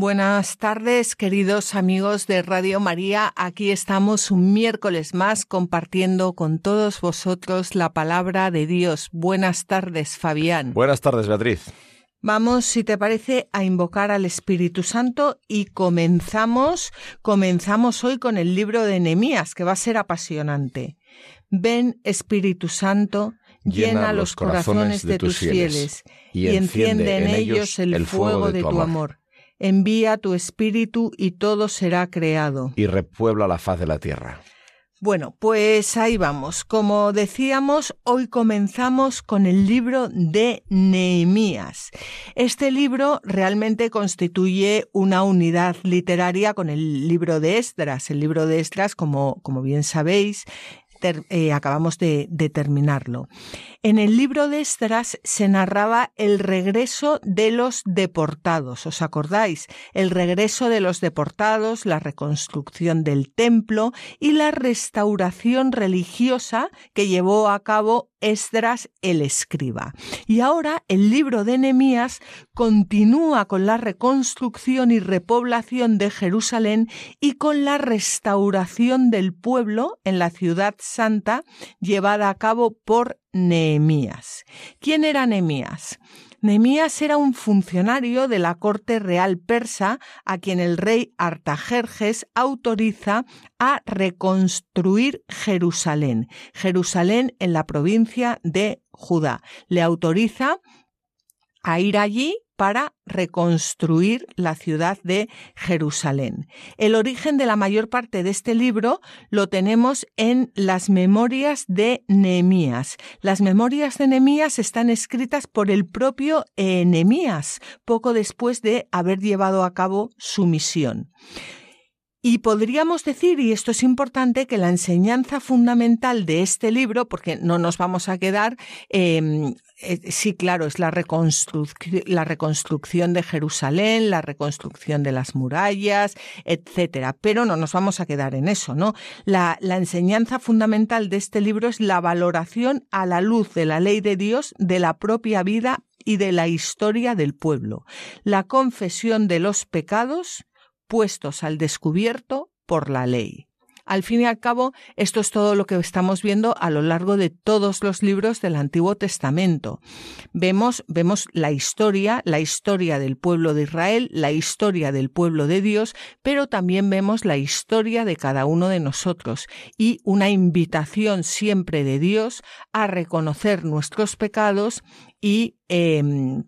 Buenas tardes, queridos amigos de Radio María. Aquí estamos un miércoles más compartiendo con todos vosotros la palabra de Dios. Buenas tardes, Fabián. Buenas tardes, Beatriz. Vamos, si te parece, a invocar al Espíritu Santo y comenzamos, comenzamos hoy con el libro de Nehemías, que va a ser apasionante. Ven, Espíritu Santo, llena, los corazones de tus fieles y enciende en ellos el fuego de tu amor envía tu espíritu y todo será creado. Y repuebla la faz de la tierra. Bueno, pues ahí vamos. Como decíamos, hoy comenzamos con el libro de Nehemías. Este libro realmente constituye una unidad literaria con el libro de Esdras. El libro de Esdras, como, como bien sabéis, eh, acabamos de, terminarlo. En el libro de Esdras se narraba el regreso de los deportados. ¿Os acordáis? El regreso de los deportados, la reconstrucción del templo y la restauración religiosa que llevó a cabo Esdras el escriba. Y ahora el libro de Nehemías continúa con la reconstrucción y repoblación de Jerusalén y con la restauración del pueblo en la ciudad santa llevada a cabo por Nehemías. ¿Quién era Nehemías? Nehemías era un funcionario de la corte real persa a quien el rey Artajerjes autoriza a reconstruir Jerusalén. Jerusalén en la provincia de Judá. Le autoriza a ir allí para reconstruir la ciudad de Jerusalén. El origen de la mayor parte de este libro lo tenemos en las memorias de Nehemías. Las memorias de Nehemías están escritas por el propio Nehemías, poco después de haber llevado a cabo su misión. Y podríamos decir, y esto es importante, que la enseñanza fundamental de este libro, porque no nos vamos a quedar em, eh, sí, claro, es la, reconstrucción de Jerusalén, la reconstrucción de las murallas, etcétera. Pero no nos vamos a quedar en eso, ¿no? La enseñanza fundamental de este libro es la valoración a la luz de la ley de Dios de la propia vida y de la historia del pueblo. La confesión de los pecados puestos al descubierto por la ley. Al fin y al cabo, esto es todo lo que estamos viendo a lo largo de todos los libros del Antiguo Testamento. Vemos, vemos la historia, la historia del pueblo de Israel, la historia del pueblo de Dios, pero también vemos la historia de cada uno de nosotros y una invitación siempre de Dios a reconocer nuestros pecados y em,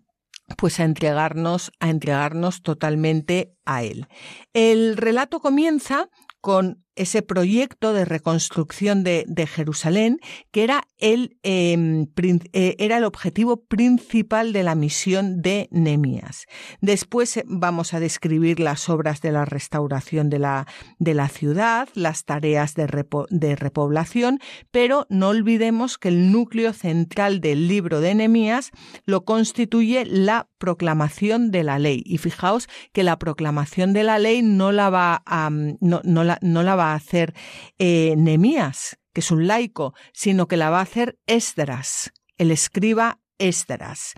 pues a entregarnos, a entregarnos totalmente a Él. El relato comienza con ese proyecto de reconstrucción de, Jerusalén, que era el, em, eh, era el objetivo principal de la misión de Nemías. Después eh, vamos a describir las obras de la restauración de la, de la ciudad, las tareas de, de, repoblación, pero no olvidemos que el núcleo central del libro de Nemías lo constituye la proclamación de la ley. Y fijaos que la proclamación de la ley no la va a, no, no la, no la a hacer eh, Nemías, que es un laico, sino que la va a hacer Esdras, el escriba Esdras.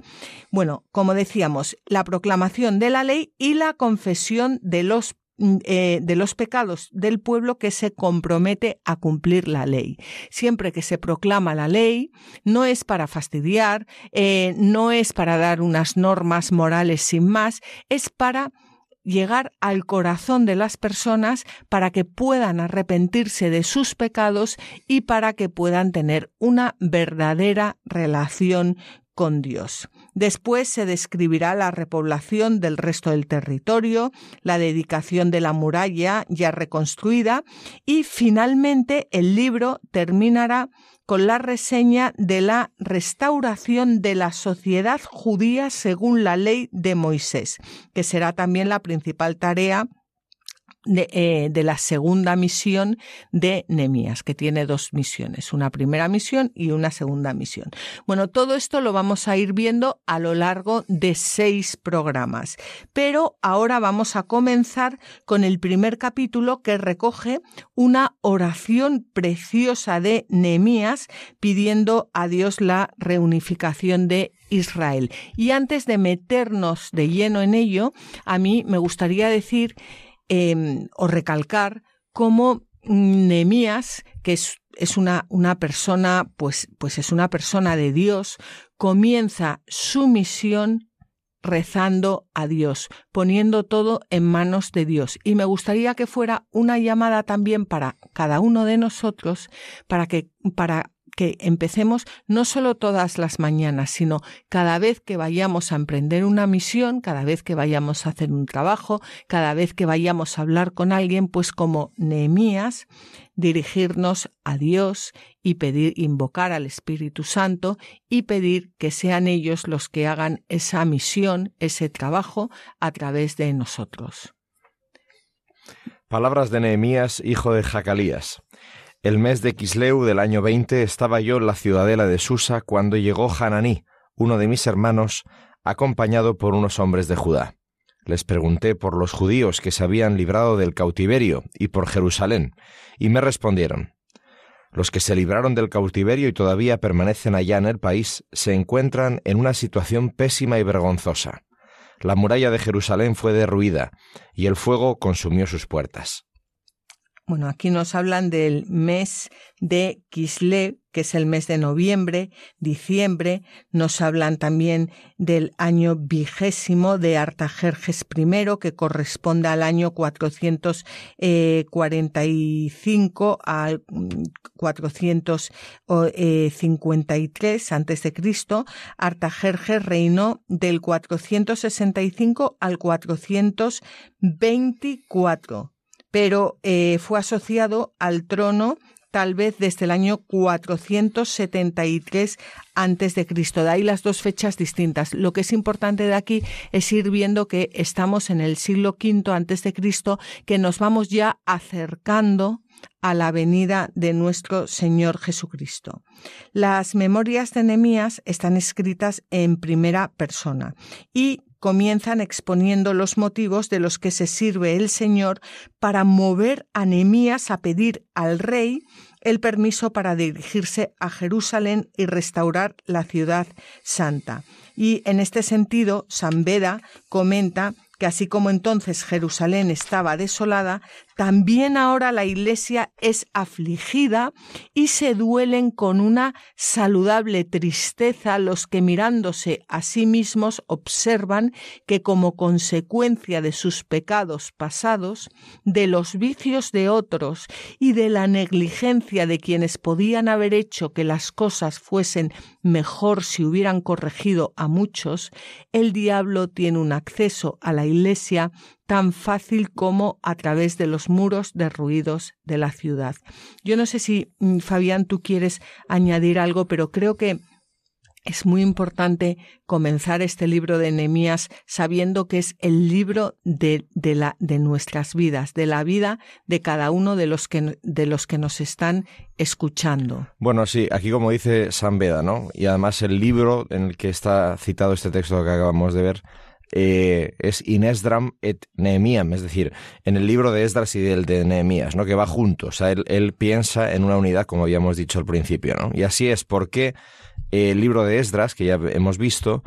Bueno, como decíamos, la proclamación de la ley y la confesión de los mm, eh, de los pecados del pueblo que se compromete a cumplir la ley. Siempre que se proclama la ley, no es para fastidiar, eh, no es para dar unas normas morales sin más, es para llegar al corazón de las personas para que puedan arrepentirse de sus pecados y para que puedan tener una verdadera relación con Dios. Después se describirá la repoblación del resto del territorio, la dedicación de la muralla ya reconstruida y finalmente el libro terminará con la reseña de la restauración de la sociedad judía según la ley de Moisés, que será también la principal tarea de, de, la segunda misión de Nemías, que tiene dos misiones, una primera misión y una segunda misión. Bueno, todo esto lo vamos a ir viendo a lo largo de seis programas, pero ahora vamos a comenzar con el primer capítulo que recoge una oración preciosa de Nemías pidiendo a Dios la reunificación de Israel. Y antes de meternos de lleno en ello, a mí me gustaría decir eh, o recalcar cómo Nemías, que es, es una, una, persona, pues, pues es una persona de Dios, comienza su misión rezando a Dios, poniendo todo en manos de Dios. Y me gustaría que fuera una llamada también para cada uno de nosotros, para que, para que empecemos no solo todas las mañanas, sino cada vez que vayamos a emprender una misión, cada vez que vayamos a hacer un trabajo, cada vez que vayamos a hablar con alguien, pues como Nehemías, dirigirnos a Dios y pedir, invocar al Espíritu Santo y pedir que sean ellos los que hagan esa misión, ese trabajo a través de nosotros. Palabras de Nehemías, hijo de Jacalías. El mes de Quisleu del año 20 estaba yo en la ciudadela de Susa cuando llegó Hananí, uno de mis hermanos, acompañado por unos hombres de Judá. Les pregunté por los judíos que se habían librado del cautiverio y por Jerusalén, y me respondieron Los que se libraron del cautiverio y todavía permanecen allá en el país se encuentran en una situación pésima y vergonzosa. La muralla de Jerusalén fue derruida, y el fuego consumió sus puertas. Bueno, aquí nos hablan del mes de Kislev, que es el mes de noviembre, diciembre. Nos hablan también del año vigésimo de Artajerjes I, que corresponde al año 445 al 453 antes de Cristo. Artajerjes reinó del 465 al 424 pero eh, fue asociado al trono tal vez desde el año 473 antes de Cristo. De ahí las dos fechas distintas. Lo que es importante de aquí es ir viendo que estamos en el siglo V antes de Cristo, que nos vamos ya acercando a la venida de nuestro Señor Jesucristo. Las memorias de Nehemías están escritas en primera persona y comienzan exponiendo los motivos de los que se sirve el Señor para mover a Nehemías a pedir al rey el permiso para dirigirse a Jerusalén y restaurar la ciudad santa. Y en este sentido, San Beda comenta que así como entonces Jerusalén estaba desolada, también ahora la Iglesia es afligida y se duelen con una saludable tristeza. Los que mirándose a sí mismos observan que como consecuencia de sus pecados pasados, de los vicios de otros y de la negligencia de quienes podían haber hecho que las cosas fuesen mejor si hubieran corregido a muchos, el diablo tiene un acceso a la Iglesia tan fácil como a través de los muros derruidos de la ciudad. Yo no sé si, mm, Fabián, tú quieres añadir algo, pero creo que es muy importante comenzar este libro de Nehemías sabiendo que es el libro de, de, la, de nuestras vidas, de la vida de cada uno de los, que, de los que nos están escuchando. Bueno, sí, aquí como dice San Beda, ¿no? Y además el libro en el que está citado este texto que acabamos de ver eh, es Inesdram et Nehemiam, es decir, en el libro de Esdras y del de Nehemías, ¿no? que va juntos. O sea, él, piensa en una unidad, como habíamos dicho al principio. ¿no? Y así es porque el libro de Esdras, que ya hemos visto,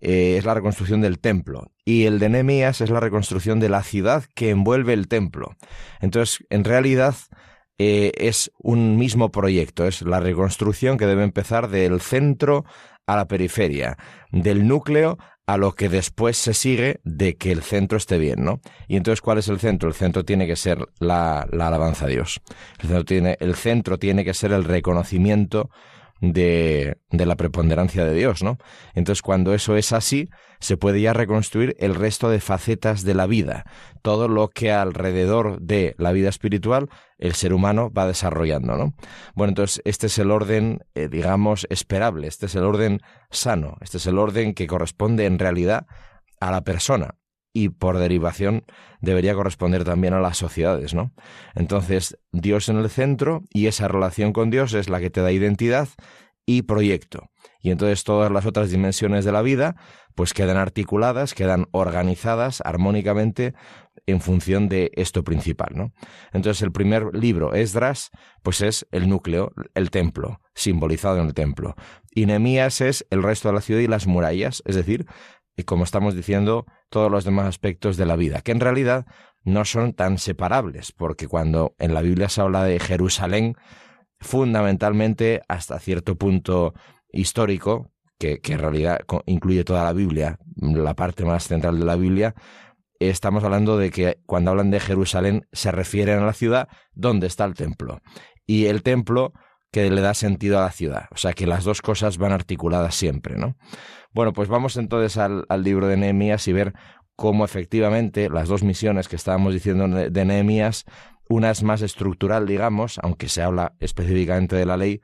eh, es la reconstrucción del templo y el de Nehemías es la reconstrucción de la ciudad que envuelve el templo. Entonces, en realidad, eh, es un mismo proyecto, es la reconstrucción que debe empezar del centro a la periferia, del núcleo a lo que después se sigue de que el centro esté bien, ¿no? Y entonces, ¿cuál es el centro? El centro tiene que ser la, alabanza a Dios. El centro, tiene, el centro tiene que ser el reconocimiento de, de, la preponderancia de Dios, ¿no? Entonces, cuando eso es así, se puede ya reconstruir el resto de facetas de la vida, todo lo que alrededor de la vida espiritual el ser humano va desarrollando, ¿no? Bueno, entonces este es el orden, eh, digamos, esperable, este es el orden sano, este es el orden que corresponde en realidad a la persona y por derivación debería corresponder también a las sociedades, ¿no? Entonces, Dios en el centro y esa relación con Dios es la que te da identidad y proyecto. Y entonces todas las otras dimensiones de la vida pues quedan articuladas, quedan organizadas armónicamente en función de esto principal, ¿no? Entonces el primer libro, Esdras, pues es el núcleo, el templo, simbolizado en el templo. Y Nehemías es el resto de la ciudad y las murallas, es decir, y como estamos diciendo, todos los demás aspectos de la vida, que en realidad no son tan separables, porque cuando en la Biblia se habla de Jerusalén, fundamentalmente hasta cierto punto histórico, que, que en realidad incluye toda la Biblia, la parte más central de la Biblia, estamos hablando de que cuando hablan de Jerusalén se refieren a la ciudad donde está el templo. Y el templo que le da sentido a la ciudad. O sea que las dos cosas van articuladas siempre, ¿no? Bueno, pues vamos entonces al, libro de Nehemías y ver cómo efectivamente las dos misiones que estábamos diciendo de Nehemías, una es más estructural, digamos, aunque se habla específicamente de la ley,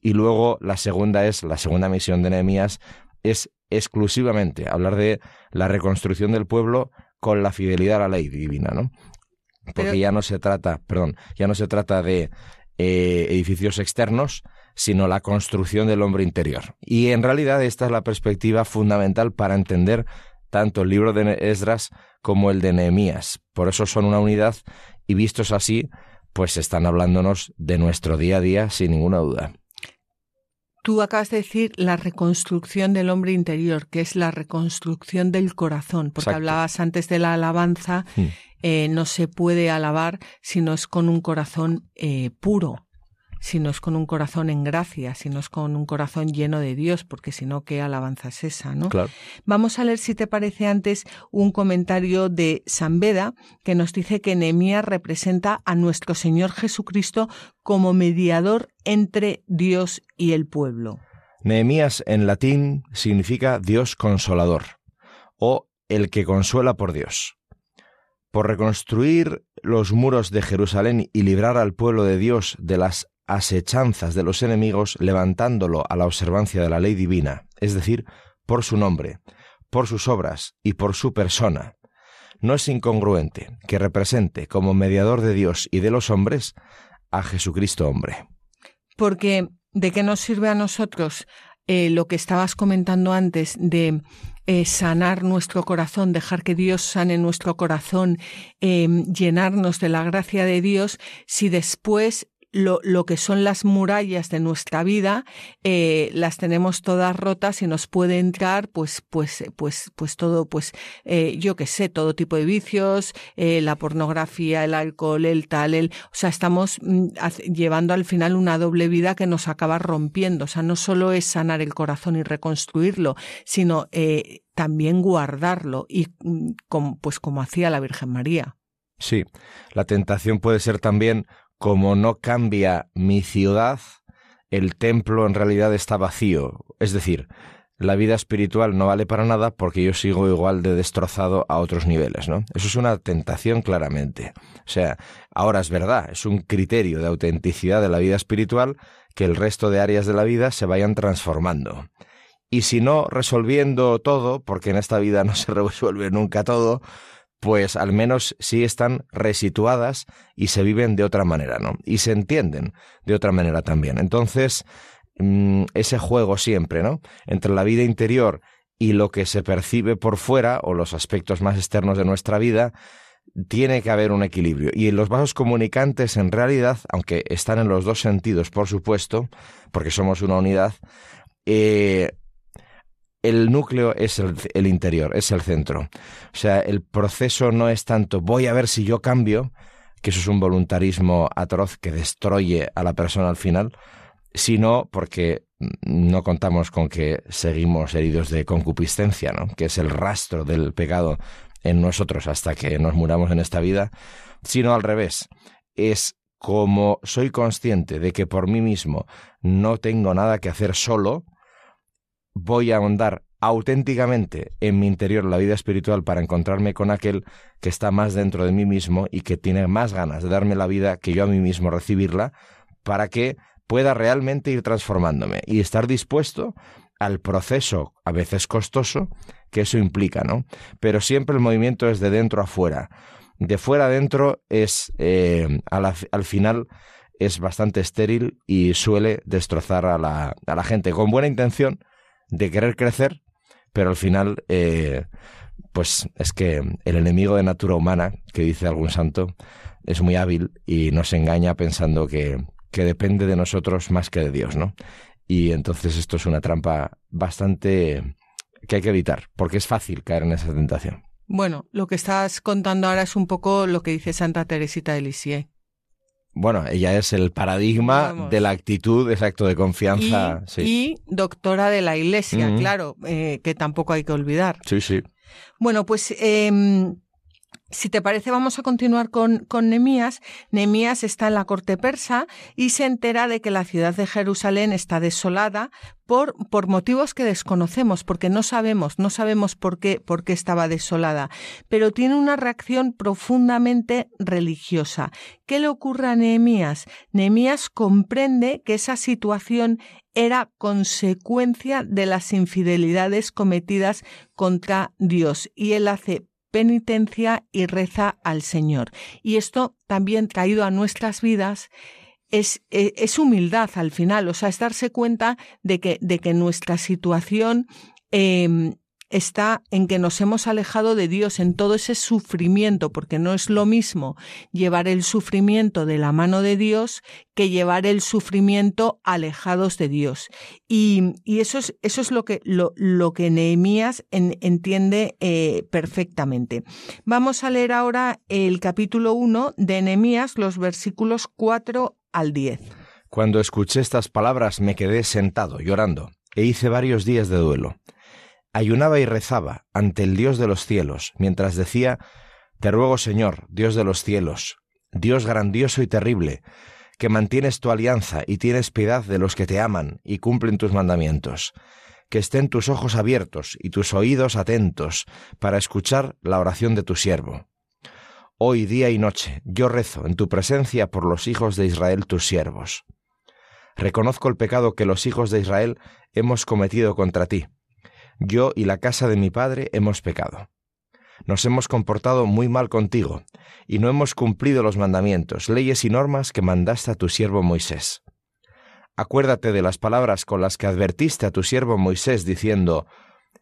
y luego la segunda es, la segunda misión de Nehemías, es exclusivamente hablar de la reconstrucción del pueblo con la fidelidad a la ley divina, ¿no? Porque ya no se trata, perdón, ya no se trata de eh, edificios externos, sino la construcción del hombre interior. Y en realidad esta es la perspectiva fundamental para entender tanto el libro de Esdras como el de Nehemías. Por eso son una unidad y vistos así, pues están hablándonos de nuestro día a día sin ninguna duda. Tú acabas de decir la reconstrucción del hombre interior, que es la reconstrucción del corazón, porque hablabas antes de la alabanza, hmm. eh, no se puede alabar si no es con un corazón eh, puro si no es con un corazón en gracia, si no es con un corazón lleno de Dios, porque si no, ¿qué alabanza es esa? ¿no? Claro. Vamos a leer, si te parece antes, un comentario de San Beda, que nos dice que Nehemías representa a nuestro Señor Jesucristo como mediador entre Dios y el pueblo. Nehemías en latín significa Dios consolador o el que consuela por Dios por reconstruir los muros de Jerusalén y librar al pueblo de Dios de las asechanzas de los enemigos levantándolo a la observancia de la ley divina, es decir, por su nombre, por sus obras y por su persona. No es incongruente que represente como mediador de Dios y de los hombres a Jesucristo hombre. Porque, ¿de qué nos sirve a nosotros eh, lo que estabas comentando antes de eh, sanar nuestro corazón, dejar que Dios sane nuestro corazón, eh, llenarnos de la gracia de Dios, si después lo, lo, que son las murallas de nuestra vida, eh, las tenemos todas rotas y nos puede entrar, pues, pues, pues, pues todo, pues, eh, yo qué sé, todo tipo de vicios, eh, la pornografía, el alcohol, el tal, el, o sea, estamos mm, llevando al final una doble vida que nos acaba rompiendo. O sea, no solo es sanar el corazón y reconstruirlo, sino también guardarlo y mm, como, pues como hacía la Virgen María. Sí, la tentación puede ser también como no cambia mi ciudad, el templo en realidad está vacío. Es decir, la vida espiritual no vale para nada porque yo sigo igual de destrozado a otros niveles, ¿no? Eso es una tentación claramente. O sea, ahora es verdad, es un criterio de autenticidad de la vida espiritual que el resto de áreas de la vida se vayan transformando. Y si no resolviendo todo, porque en esta vida no se resuelve nunca todo, pues al menos sí están resituadas y se viven de otra manera, ¿no? Y se entienden de otra manera también. Entonces, mm, ese juego siempre, ¿no? Entre la vida interior y lo que se percibe por fuera o los aspectos más externos de nuestra vida, tiene que haber un equilibrio. Y los vasos comunicantes, en realidad, aunque están en los dos sentidos, por supuesto, porque somos una unidad, eh, el núcleo es el, interior, es el centro. O sea, el proceso no es tanto voy a ver si yo cambio, que eso es un voluntarismo atroz que destruye a la persona al final, sino porque no contamos con que seguimos heridos de concupiscencia, ¿no? que es el rastro del pecado en nosotros hasta que nos muramos en esta vida, sino al revés. Es como soy consciente de que por mí mismo no tengo nada que hacer solo, voy a ahondar auténticamente en mi interior la vida espiritual para encontrarme con aquel que está más dentro de mí mismo y que tiene más ganas de darme la vida que yo a mí mismo recibirla, para que pueda realmente ir transformándome y estar dispuesto al proceso, a veces costoso, que eso implica, ¿no? Pero siempre el movimiento es de dentro a fuera. De fuera a dentro es, eh, al final, es bastante estéril y suele destrozar a la, a la gente con buena intención de querer crecer, pero al final, eh, pues es que el enemigo de natura humana, que dice algún santo, es muy hábil y nos engaña pensando que, que depende de nosotros más que de Dios, ¿no? Y entonces esto es una trampa bastante que hay que evitar, porque es fácil caer en esa tentación. Bueno, lo que estás contando ahora es un poco lo que dice Santa Teresita de Lisieux. Bueno, ella es el paradigma de la actitud, exacto, de confianza. Y, y doctora de la Iglesia, claro, eh, que tampoco hay que olvidar. Sí, sí. Bueno, pues eh, si te parece, vamos a continuar con, con Nemías. Nemías está en la corte persa y se entera de que la ciudad de Jerusalén está desolada por, por motivos que desconocemos, porque no sabemos, no sabemos por qué, por qué estaba desolada, pero tiene una reacción profundamente religiosa. ¿Qué le ocurre a Nehemías? Nehemías comprende que esa situación era consecuencia de las infidelidades cometidas contra Dios y él hace penitencia y reza al Señor. Y esto también traído a nuestras vidas es, e, es, humildad al final, o sea, es darse cuenta de que, de que nuestra situación eh, está en que nos hemos alejado de Dios en todo ese sufrimiento, porque no es lo mismo llevar el sufrimiento de la mano de Dios que llevar el sufrimiento alejados de Dios. Y, eso, es, eso es lo que, lo, lo que Nehemías entiende eh, perfectamente. Vamos a leer ahora el capítulo 1 de Nehemías, los versículos 4 al 10. Cuando escuché estas palabras me quedé sentado, llorando, e hice varios días de duelo ayunaba y rezaba ante el Dios de los cielos, mientras decía, Te ruego, Señor, Dios de los cielos, Dios grandioso y terrible, que mantienes tu alianza y tienes piedad de los que te aman y cumplen tus mandamientos, que estén tus ojos abiertos y tus oídos atentos para escuchar la oración de tu siervo. Hoy día y noche yo rezo en tu presencia por los hijos de Israel tus siervos. Reconozco el pecado que los hijos de Israel hemos cometido contra ti yo y la casa de mi padre hemos pecado. Nos hemos comportado muy mal contigo, y no hemos cumplido los mandamientos, leyes y normas que mandaste a tu siervo Moisés. Acuérdate de las palabras con las que advertiste a tu siervo Moisés, diciendo,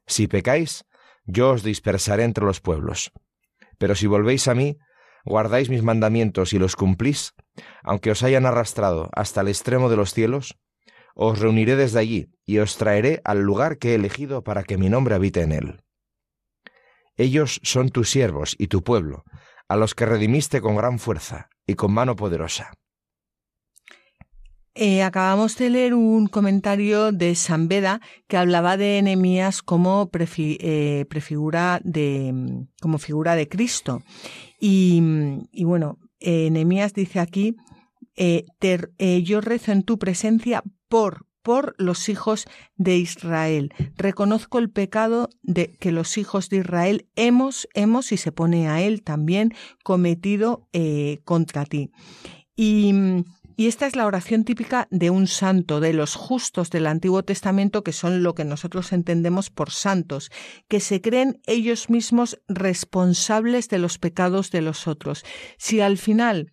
Si pecáis, yo os dispersaré entre los pueblos. Pero si volvéis a mí, guardáis mis mandamientos y los cumplís, aunque os hayan arrastrado hasta el extremo de los cielos, os reuniré desde allí y os traeré al lugar que he elegido para que mi nombre habite en él. Ellos son tus siervos y tu pueblo, a los que redimiste con gran fuerza y con mano poderosa. Eh, acabamos de leer un comentario de San Beda que hablaba de Enemías como eh, prefigura de como figura de Cristo y, bueno Enemías dice aquí eh, yo rezo en tu presencia por por los hijos de Israel. Reconozco el pecado de que los hijos de Israel hemos, hemos, y se pone a él también, cometido eh, contra ti. Y, y esta es la oración típica de un santo, de los justos del Antiguo Testamento, que son lo que nosotros entendemos por santos, que se creen ellos mismos responsables de los pecados de los otros. Si al final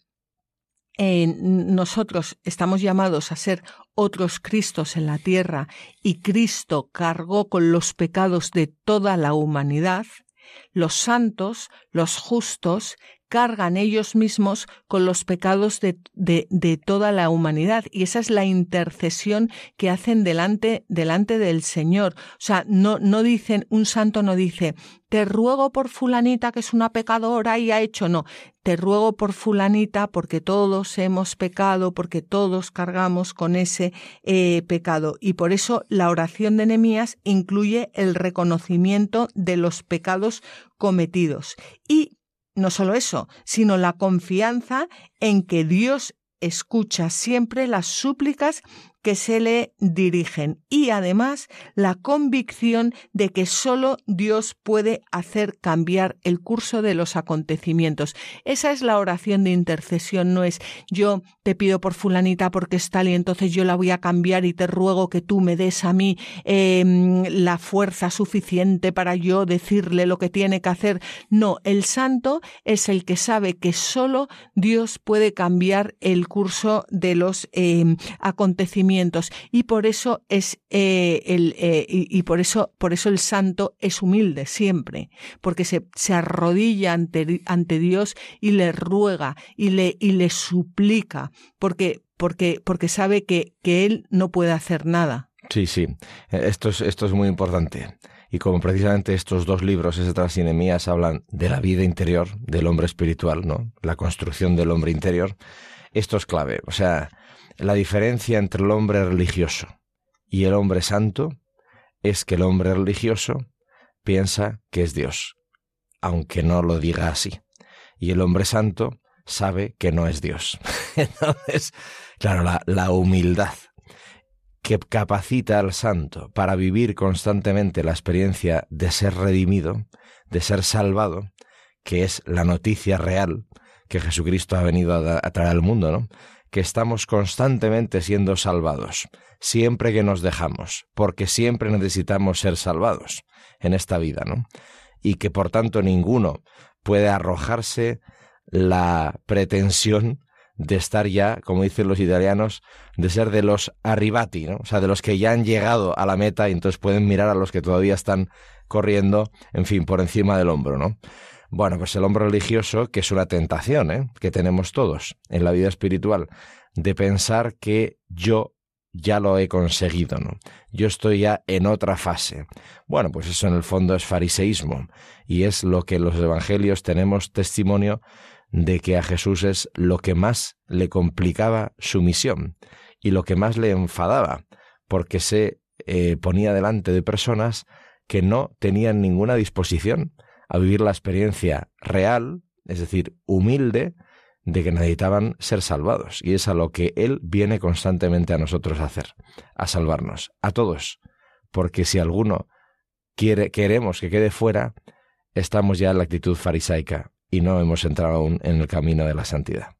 nosotros estamos llamados a ser otros Cristos en la tierra y Cristo cargó con los pecados de toda la humanidad, los santos, los justos, cargan ellos mismos con los pecados de, de, toda la humanidad. Y esa es la intercesión que hacen delante, delante del Señor. O sea, no, no dicen, un santo no dice, te ruego por fulanita que es una pecadora y ha hecho, no, te ruego por fulanita porque todos hemos pecado, porque todos cargamos con ese eh, pecado. Y por eso la oración de Nehemías incluye el reconocimiento de los pecados cometidos. Y no solo eso, sino la confianza en que Dios escucha siempre las súplicas que se le dirigen y además la convicción de que solo Dios puede hacer cambiar el curso de los acontecimientos. Esa es la oración de intercesión, no es yo te pido por fulanita porque es tal y entonces yo la voy a cambiar y te ruego que tú me des a mí em, la fuerza suficiente para yo decirle lo que tiene que hacer. No, el santo es el que sabe que solo Dios puede cambiar el curso de los em, acontecimientos y por eso es eh, el eh, y, por eso por eso el santo es humilde siempre porque se, se arrodilla ante, ante Dios y le ruega y le y le suplica porque porque porque sabe que que él no puede hacer nada Sí, sí. Esto es, esto es muy importante. Y como precisamente estos dos libros, Esdras y Nehemías, hablan de la vida interior del hombre espiritual, ¿no? La construcción del hombre interior, esto es clave. O sea, la diferencia entre el hombre religioso y el hombre santo es que el hombre religioso piensa que es Dios, aunque no lo diga así. Y el hombre santo sabe que no es Dios. Entonces, claro, la, la humildad que capacita al santo para vivir constantemente la experiencia de ser redimido, de ser salvado, que es la noticia real que Jesucristo ha venido a, traer al mundo, ¿no? Que estamos constantemente siendo salvados, siempre que nos dejamos, porque siempre necesitamos ser salvados en esta vida, ¿no? Y que por tanto ninguno puede arrojarse la pretensión de estar ya, como dicen los italianos, de ser de los arribati, ¿no? O sea, de los que ya han llegado a la meta y entonces pueden mirar a los que todavía están corriendo, en fin, por encima del hombro, ¿no? Bueno, pues el hombre religioso, que es una tentación, ¿eh? que tenemos todos en la vida espiritual, de pensar que yo ya lo he conseguido, ¿no? Yo estoy ya en otra fase. Bueno, pues eso en el fondo es fariseísmo y es lo que los evangelios tenemos testimonio de que a Jesús es lo que más le complicaba su misión y lo que más le enfadaba, porque se eh, ponía delante de personas que no tenían ninguna disposición a vivir la experiencia real, es decir, humilde, de que necesitaban ser salvados. Y es a lo que Él viene constantemente a nosotros a hacer, a salvarnos, a todos. Porque si alguno quiere, queremos que quede fuera, estamos ya en la actitud farisaica y no hemos entrado aún en el camino de la santidad.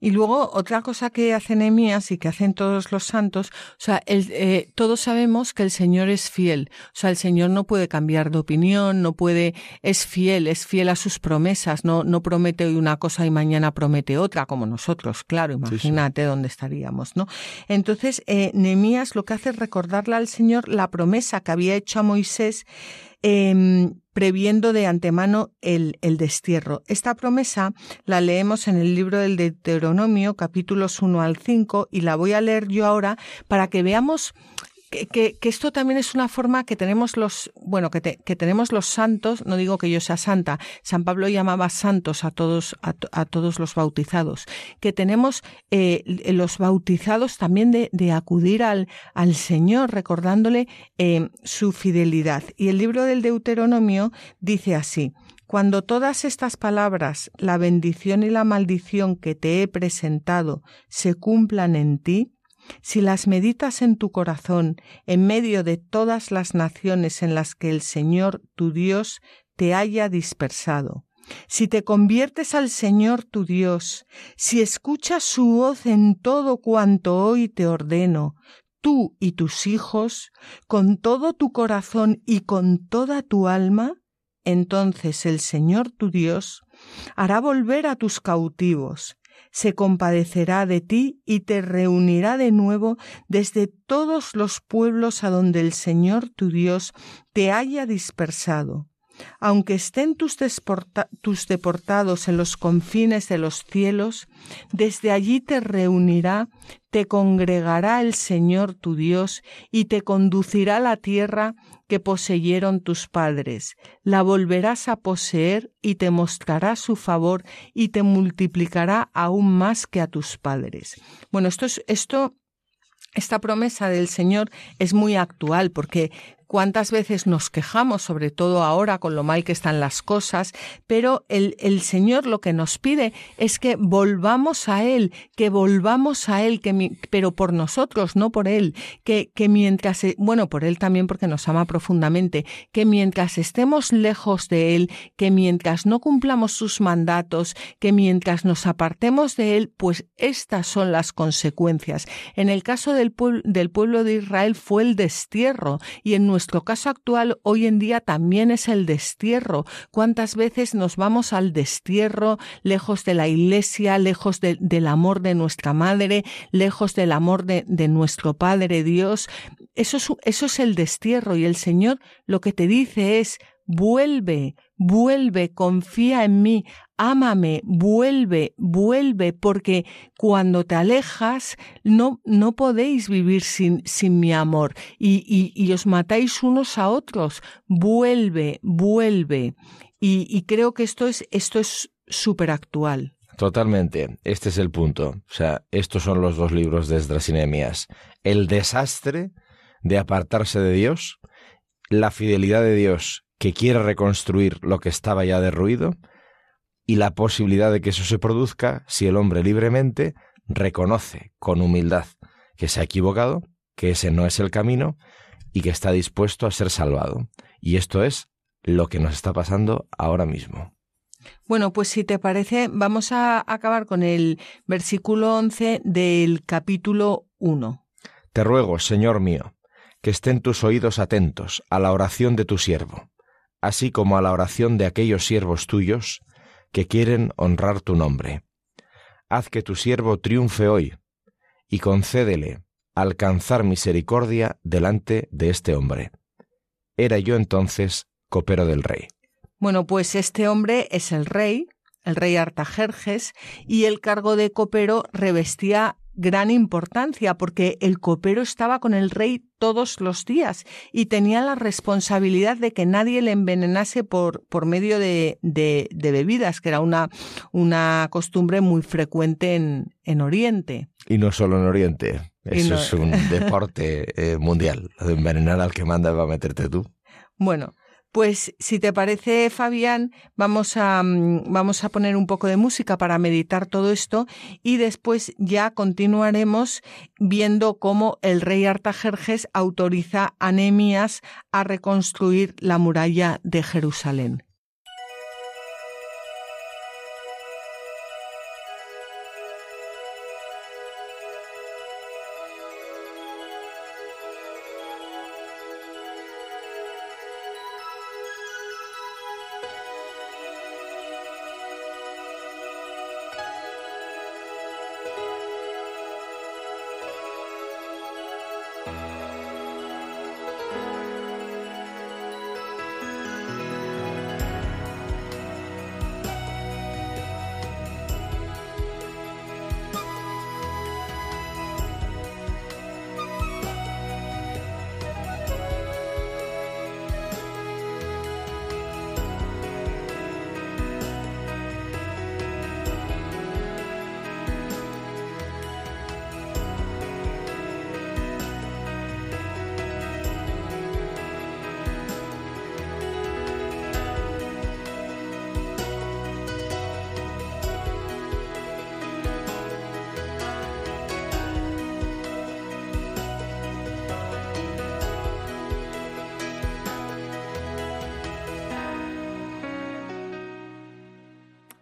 Y luego otra cosa que hace Nehemías y que hacen todos los santos, o sea, eh, todos sabemos que el Señor es fiel, o sea, el Señor no puede cambiar de opinión, no puede, es fiel, es fiel a sus promesas, no, no promete hoy una cosa y mañana promete otra, como nosotros, claro, imagínate dónde estaríamos, ¿no? Entonces, eh, Nehemías lo que hace es recordarle al Señor la promesa que había hecho a Moisés eh, previendo de antemano el, el, destierro. Esta promesa la leemos en el libro del Deuteronomio, capítulos 1 al 5, y la voy a leer yo ahora para que veamos que, esto también es una forma que tenemos los, bueno, que, que, tenemos los santos, no digo que yo sea santa, San Pablo llamaba santos a todos, a, todos los bautizados, que tenemos eh, los bautizados también de, de acudir al, al, Señor recordándole eh, su fidelidad. Y el libro del Deuteronomio dice así, cuando todas estas palabras, la bendición y la maldición que te he presentado, se cumplan en ti, si las meditas en tu corazón en medio de todas las naciones en las que el Señor tu Dios te haya dispersado, si te conviertes al Señor tu Dios, si escuchas su voz en todo cuanto hoy te ordeno, tú y tus hijos, con todo tu corazón y con toda tu alma, entonces el Señor tu Dios hará volver a tus cautivos se compadecerá de ti y te reunirá de nuevo desde todos los pueblos a donde el Señor tu Dios te haya dispersado. Aunque estén tus, deportados en los confines de los cielos, desde allí te reunirá, te congregará el Señor tu Dios y te conducirá a la tierra que poseyeron tus padres. La volverás a poseer y te mostrará su favor y te multiplicará aún más que a tus padres. Bueno, esto es, esto esta promesa del Señor es muy actual porque cuántas veces nos quejamos, sobre todo ahora con lo mal que están las cosas, pero el, Señor lo que nos pide es que volvamos a Él, que volvamos a Él, que pero por nosotros, no por Él, que, que mientras, bueno, por Él también porque nos ama profundamente, que mientras estemos lejos de Él, que mientras no cumplamos sus mandatos, que mientras nos apartemos de Él, pues estas son las consecuencias. En el caso del, del pueblo de Israel fue el destierro y en nuestro caso actual hoy en día también es el destierro. ¿Cuántas veces nos vamos al destierro, lejos de la iglesia, lejos del amor de nuestra madre, lejos del amor de, nuestro Padre Dios? Eso es, eso es el destierro y el Señor lo que te dice es vuelve, vuelve, confía en mí, ámame, vuelve, vuelve, porque cuando te alejas no, no podéis vivir sin, sin mi amor y, y, os matáis unos a otros. Vuelve, vuelve. Y, y creo que esto es esto es súper actual. Totalmente, este es el punto. O sea, estos son los dos libros de Esdras y Nehemías. El desastre de apartarse de Dios, la fidelidad de Dios que quiere reconstruir lo que estaba ya derruido y la posibilidad de que eso se produzca si el hombre libremente reconoce con humildad que se ha equivocado, que ese no es el camino y que está dispuesto a ser salvado. Y esto es lo que nos está pasando ahora mismo. Bueno, pues si te parece, vamos a acabar con el versículo 11 del capítulo 1. Te ruego, Señor mío, que estén tus oídos atentos a la oración de tu siervo así como a la oración de aquellos siervos tuyos que quieren honrar tu nombre. Haz que tu siervo triunfe hoy, y concédele alcanzar misericordia delante de este hombre. Era yo entonces copero del rey. Bueno, pues este hombre es el rey, el rey Artajerjes, y el cargo de copero revestía gran importancia porque el copero estaba con el rey todos los días y tenía la responsabilidad de que nadie le envenenase por, por medio de, de, bebidas, que era una, una costumbre muy frecuente en, en Oriente. Y no solo en Oriente, eso es un deporte eh, mundial, de envenenar al que manda va a meterte tú. Bueno, pues si te parece, Fabián, vamos a, mm, vamos a poner un poco de música para meditar todo esto y después ya continuaremos viendo cómo el rey Artajerjes autoriza a Nehemías a reconstruir la muralla de Jerusalén.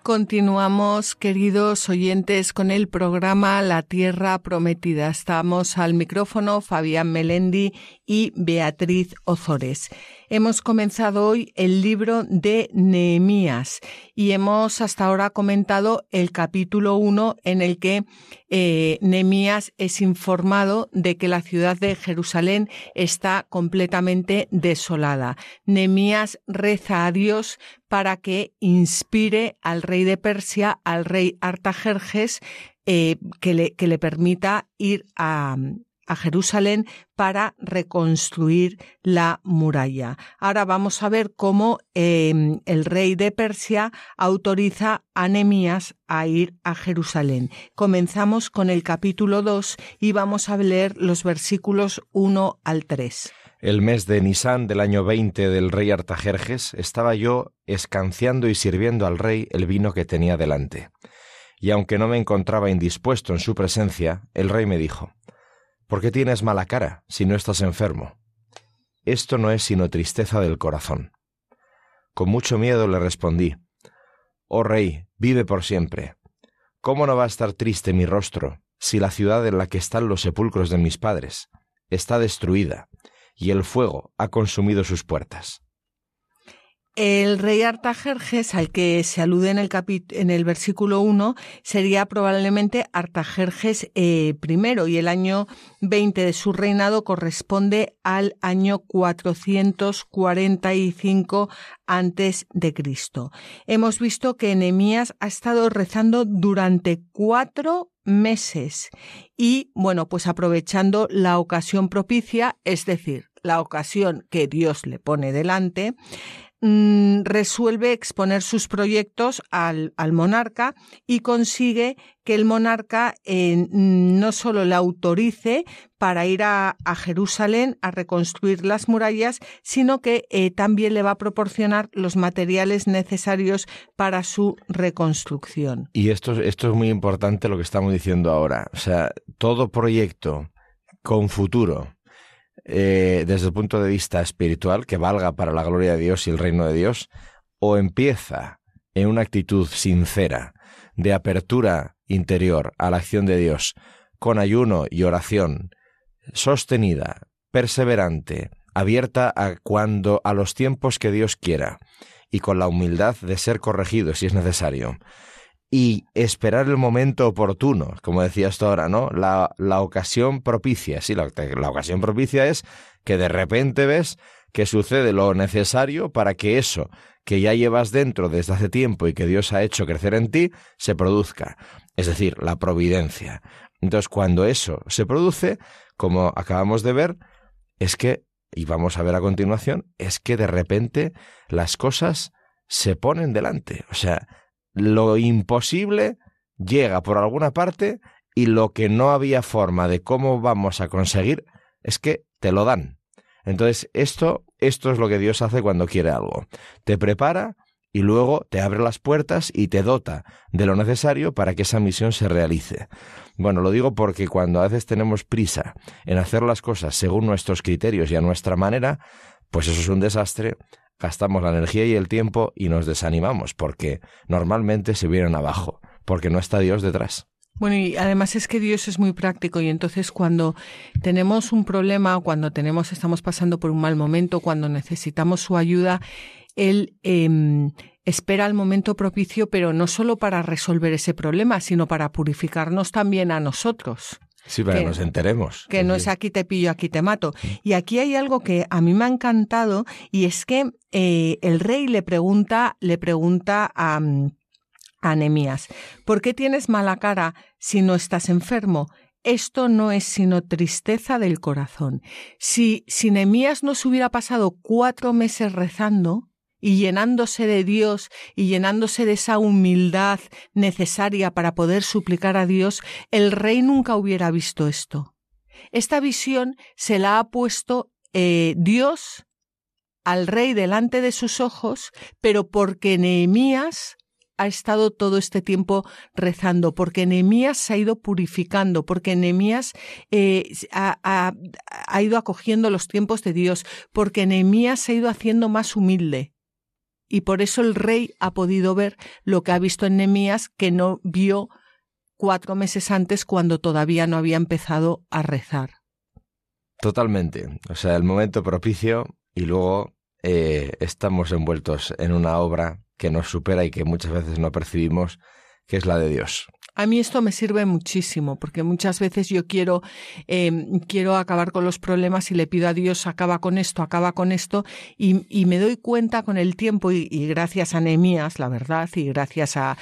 Continuamos, queridos oyentes, con el programa La Tierra Prometida. Estamos al micrófono Fabián Melendi y Beatriz Ozores. Hemos comenzado hoy el libro de Nehemías y hemos hasta ahora comentado el capítulo 1 en el que eh, Nehemías es informado de que la ciudad de Jerusalén está completamente desolada. Nehemías reza a Dios para que inspire al rey de Persia, al rey Artajerjes, eh, que, le, que le permita ir a, a Jerusalén para reconstruir la muralla. Ahora vamos a ver cómo em, el rey de Persia autoriza a Nemías a ir a Jerusalén. Comenzamos con el capítulo 2 y vamos a leer los versículos 1 al 3. el mes de Nisan del año 20 del rey Artajerjes, estaba yo escanciando y sirviendo al rey el vino que tenía delante. Y aunque no me encontraba indispuesto en su presencia, el rey me dijo, ¿Por qué tienes mala cara si no estás enfermo? Esto no es sino tristeza del corazón. Con mucho miedo le respondí, Oh rey, vive por siempre. ¿Cómo no va a estar triste mi rostro si la ciudad en la que están los sepulcros de mis padres está destruida y el fuego ha consumido sus puertas? El rey Artajerjes, al que se alude en el, en el versículo 1, sería probablemente Artajerjes eh, I, y el año 20 de su reinado corresponde al año 445 antes de Cristo. Hemos visto que Enemías ha estado rezando durante cuatro meses y, bueno, pues aprovechando la ocasión propicia, es decir, la ocasión que Dios le pone delante, Mm, resuelve exponer sus proyectos al, monarca y consigue que el monarca eh, no solo le autorice para ir a, Jerusalén a reconstruir las murallas, sino que eh, también le va a proporcionar los materiales necesarios para su reconstrucción. Y esto, esto es muy importante lo que estamos diciendo ahora. O sea, todo proyecto con futuro eh, desde el punto de vista espiritual que valga para la gloria de Dios y el reino de Dios, o empieza en una actitud sincera de apertura interior a la acción de Dios, con ayuno y oración, sostenida, perseverante, abierta a cuando a los tiempos que Dios quiera, y con la humildad de ser corregido si es necesario, y esperar el momento oportuno, como decías tú ahora, ¿no? La, la ocasión propicia. Sí, la, la ocasión propicia es que de repente ves que sucede lo necesario para que eso que ya llevas dentro desde hace tiempo y que Dios ha hecho crecer en ti, se produzca. Es decir, la providencia. Entonces, cuando eso se produce, como acabamos de ver, es que, y vamos a ver a continuación, es que de repente las cosas se ponen delante. O sea, lo imposible llega por alguna parte y lo que no había forma de cómo vamos a conseguir es que te lo dan. Entonces, esto, esto es lo que Dios hace cuando quiere algo. Te prepara y luego te abre las puertas y te dota de lo necesario para que esa misión se realice. Bueno, lo digo porque cuando a veces tenemos prisa en hacer las cosas según nuestros criterios y a nuestra manera, pues eso es un desastre gastamos la energía y el tiempo y nos desanimamos porque normalmente se vienen abajo, porque no está Dios detrás. Bueno, y además es que Dios es muy práctico y entonces cuando tenemos un problema, cuando tenemos, estamos pasando por un mal momento, cuando necesitamos su ayuda, Él em, espera el momento propicio, pero no solo para resolver ese problema, sino para purificarnos también a nosotros. Sí, para que nos enteremos. Que no es aquí te pillo, aquí te mato. Y aquí hay algo que a mí me ha encantado y es que eh, el rey le pregunta, le pregunta a, a ¿por qué tienes mala cara si no estás enfermo? Esto no es sino tristeza del corazón. Si, si Nemías no se hubiera pasado cuatro meses rezando, y llenándose de Dios y llenándose de esa humildad necesaria para poder suplicar a Dios, el rey nunca hubiera visto esto. Esta visión se la ha puesto eh, Dios al rey delante de sus ojos, pero porque Nehemías ha estado todo este tiempo rezando, porque Nehemías se ha ido purificando, porque Nehemías eh, ha, ha, ido acogiendo los tiempos de Dios, porque Nehemías se ha ido haciendo más humilde y por eso el rey ha podido ver lo que ha visto en Nemías que no vio cuatro meses antes cuando todavía no había empezado a rezar. Totalmente. O sea, el momento propicio y luego eh, estamos envueltos en una obra que nos supera y que muchas veces no percibimos, que es la de Dios. A mí esto me sirve muchísimo, porque muchas veces yo quiero, em, quiero acabar con los problemas y le pido a Dios, acaba con esto, acaba con esto, y, me doy cuenta con el tiempo, y, gracias a Nehemías, la verdad, y gracias a,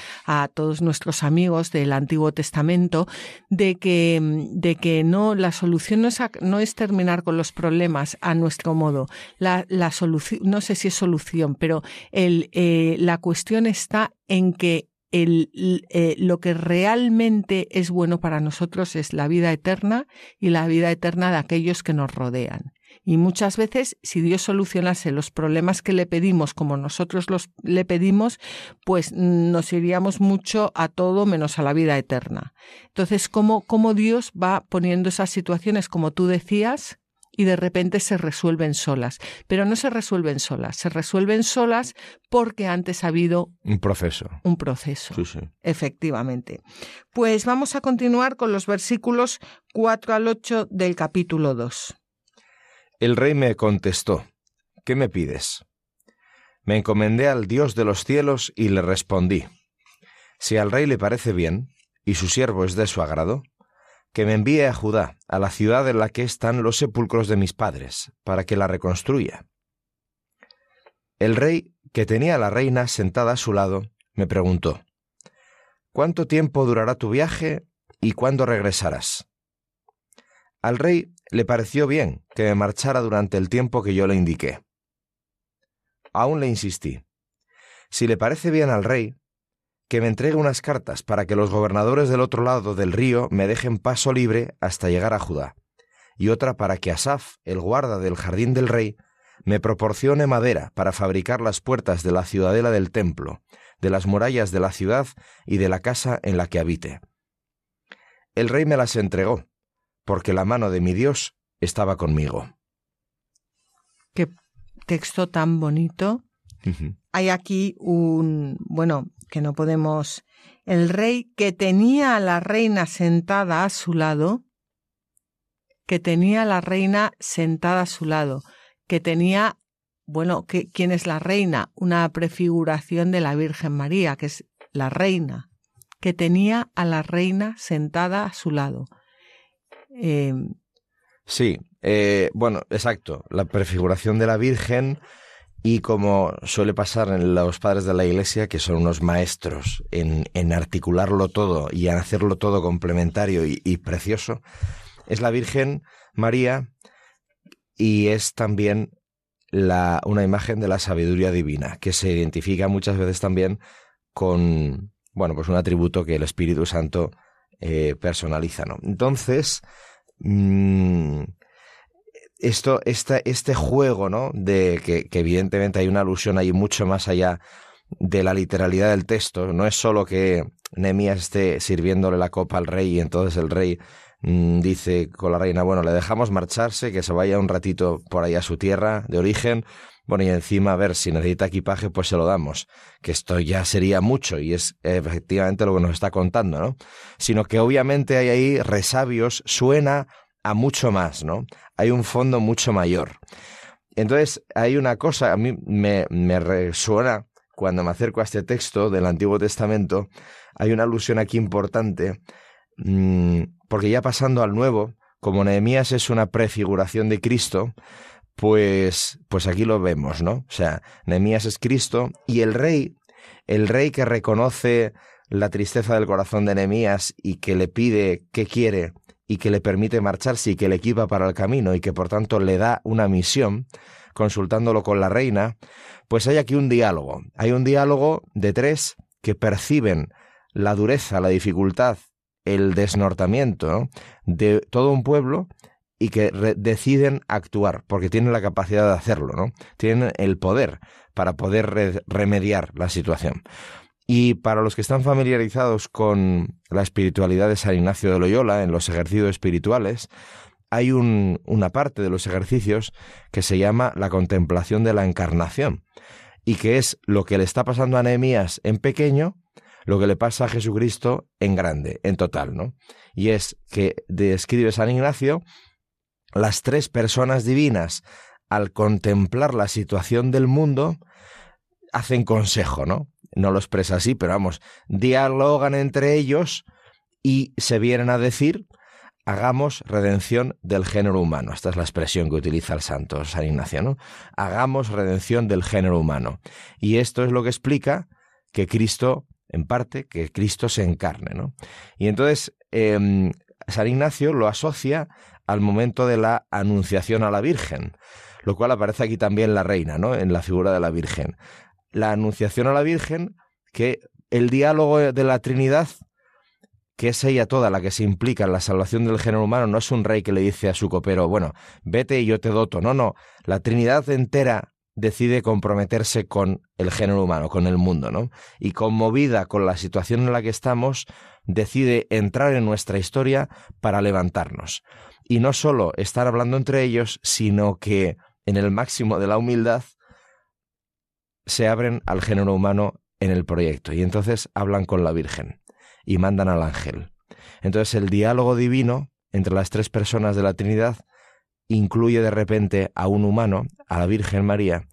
todos nuestros amigos del Antiguo Testamento, de que, de que no, la solución no es, no es terminar con los problemas a nuestro modo. La, solución, no sé si es solución, pero eh, la cuestión está en que eh, lo que realmente es bueno para nosotros es la vida eterna y la vida eterna de aquellos que nos rodean. Y muchas veces, si Dios solucionase los problemas que le pedimos como nosotros los le pedimos, pues nos iríamos mucho a todo menos a la vida eterna. Entonces, ¿cómo, cómo Dios va poniendo esas situaciones, como tú decías, y de repente se resuelven solas. Pero no se resuelven solas, se resuelven solas porque antes ha habido un proceso. Un proceso. Sí, sí. Efectivamente. Pues vamos a continuar con los versículos 4 al 8 del capítulo 2. El rey me contestó, ¿qué me pides? Me encomendé al Dios de los cielos y le respondí, si al rey le parece bien, y su siervo es de su agrado, que me envíe a Judá, a la ciudad en la que están los sepulcros de mis padres, para que la reconstruya. El rey, que tenía a la reina sentada a su lado, me preguntó, ¿Cuánto tiempo durará tu viaje y cuándo regresarás? Al rey le pareció bien que me marchara durante el tiempo que yo le indiqué. Aún le insistí. Si le parece bien al rey, que me entregue unas cartas para que los gobernadores del otro lado del río me dejen paso libre hasta llegar a Judá, y otra para que Asaf, el guarda del jardín del rey, me proporcione madera para fabricar las puertas de la ciudadela del templo, de las murallas de la ciudad y de la casa en la que habite. El rey me las entregó, porque la mano de mi Dios estaba conmigo. Qué texto tan bonito. Hay aquí un, bueno, que no podemos. El rey que tenía a la reina sentada a su lado, que tenía a la reina sentada a su lado, que tenía, bueno, que, ¿quién es la reina? Una prefiguración de la Virgen María, que es la reina, que tenía a la reina sentada a su lado. Em, sí, eh, bueno, exacto, la prefiguración de la Virgen y como suele pasar en los padres de la Iglesia, que son unos maestros en, articularlo todo y en hacerlo todo complementario y, precioso, es la Virgen María y es también una imagen de la sabiduría divina, que se identifica muchas veces también con, bueno, pues un atributo que el Espíritu Santo eh, personaliza, ¿no? Entonces, mmm, esto, este juego, ¿no? De que, evidentemente hay una alusión ahí mucho más allá de la literalidad del texto. No es solo que Nehemías esté sirviéndole la copa al rey y entonces el rey mm, dice con la reina, bueno, le dejamos marcharse, que se vaya un ratito por ahí a su tierra de origen. Bueno, y encima, a ver, si necesita equipaje, pues se lo damos. Que esto ya sería mucho y es efectivamente lo que nos está contando, ¿no? Sino que obviamente hay ahí resabios, suena a mucho más, ¿no? Hay un fondo mucho mayor. Entonces, hay una cosa, a mí me, me resuena cuando me acerco a este texto del Antiguo Testamento, hay una alusión aquí importante, mm, porque ya pasando al Nuevo, como Nehemías es una prefiguración de Cristo, pues, pues aquí lo vemos, ¿no? O sea, Nehemías es Cristo y el rey, el rey que reconoce la tristeza del corazón de Nehemías y que le pide qué quiere y que le permite marcharse y que le equipa para el camino y que por tanto le da una misión, consultándolo con la reina, pues hay aquí un diálogo. Hay un diálogo de tres que perciben la dureza, la dificultad, el desnortamiento de todo un pueblo y que deciden actuar, porque tienen la capacidad de hacerlo, ¿no? Tienen el poder para poder remediar la situación. Y para los que están familiarizados con la espiritualidad de San Ignacio de Loyola en los ejercicios espirituales, hay una parte de los ejercicios que se llama la contemplación de la encarnación y que es lo que le está pasando a Nehemías en pequeño, lo que le pasa a Jesucristo en grande, en total, ¿no? Y es que describe San Ignacio las tres personas divinas al contemplar la situación del mundo hacen consejo, ¿no? No lo expresa así, pero vamos, dialogan entre ellos y se vienen a decir, hagamos redención del género humano. Esta es la expresión que utiliza el santo San Ignacio, ¿no? Hagamos redención del género humano. Y esto es lo que explica que Cristo, en parte, que Cristo se encarne, ¿no? Y entonces, em, San Ignacio lo asocia al momento de la anunciación a la Virgen, lo cual aparece aquí también la reina, ¿no? En la figura de la Virgen la anunciación a la Virgen, que el diálogo de la Trinidad que es ella toda la que se implica en la salvación del género humano, no es un rey que le dice a su copero, bueno, vete y yo te doto. No, no, la Trinidad entera decide comprometerse con el género humano, con el mundo, ¿no? Y conmovida con la situación en la que estamos, decide entrar en nuestra historia para levantarnos. Y no solo estar hablando entre ellos, sino que en el máximo de la humildad se abren al género humano en el proyecto y entonces hablan con la Virgen y mandan al ángel. Entonces el diálogo divino entre las tres personas de la Trinidad incluye de repente a un humano, a la Virgen María,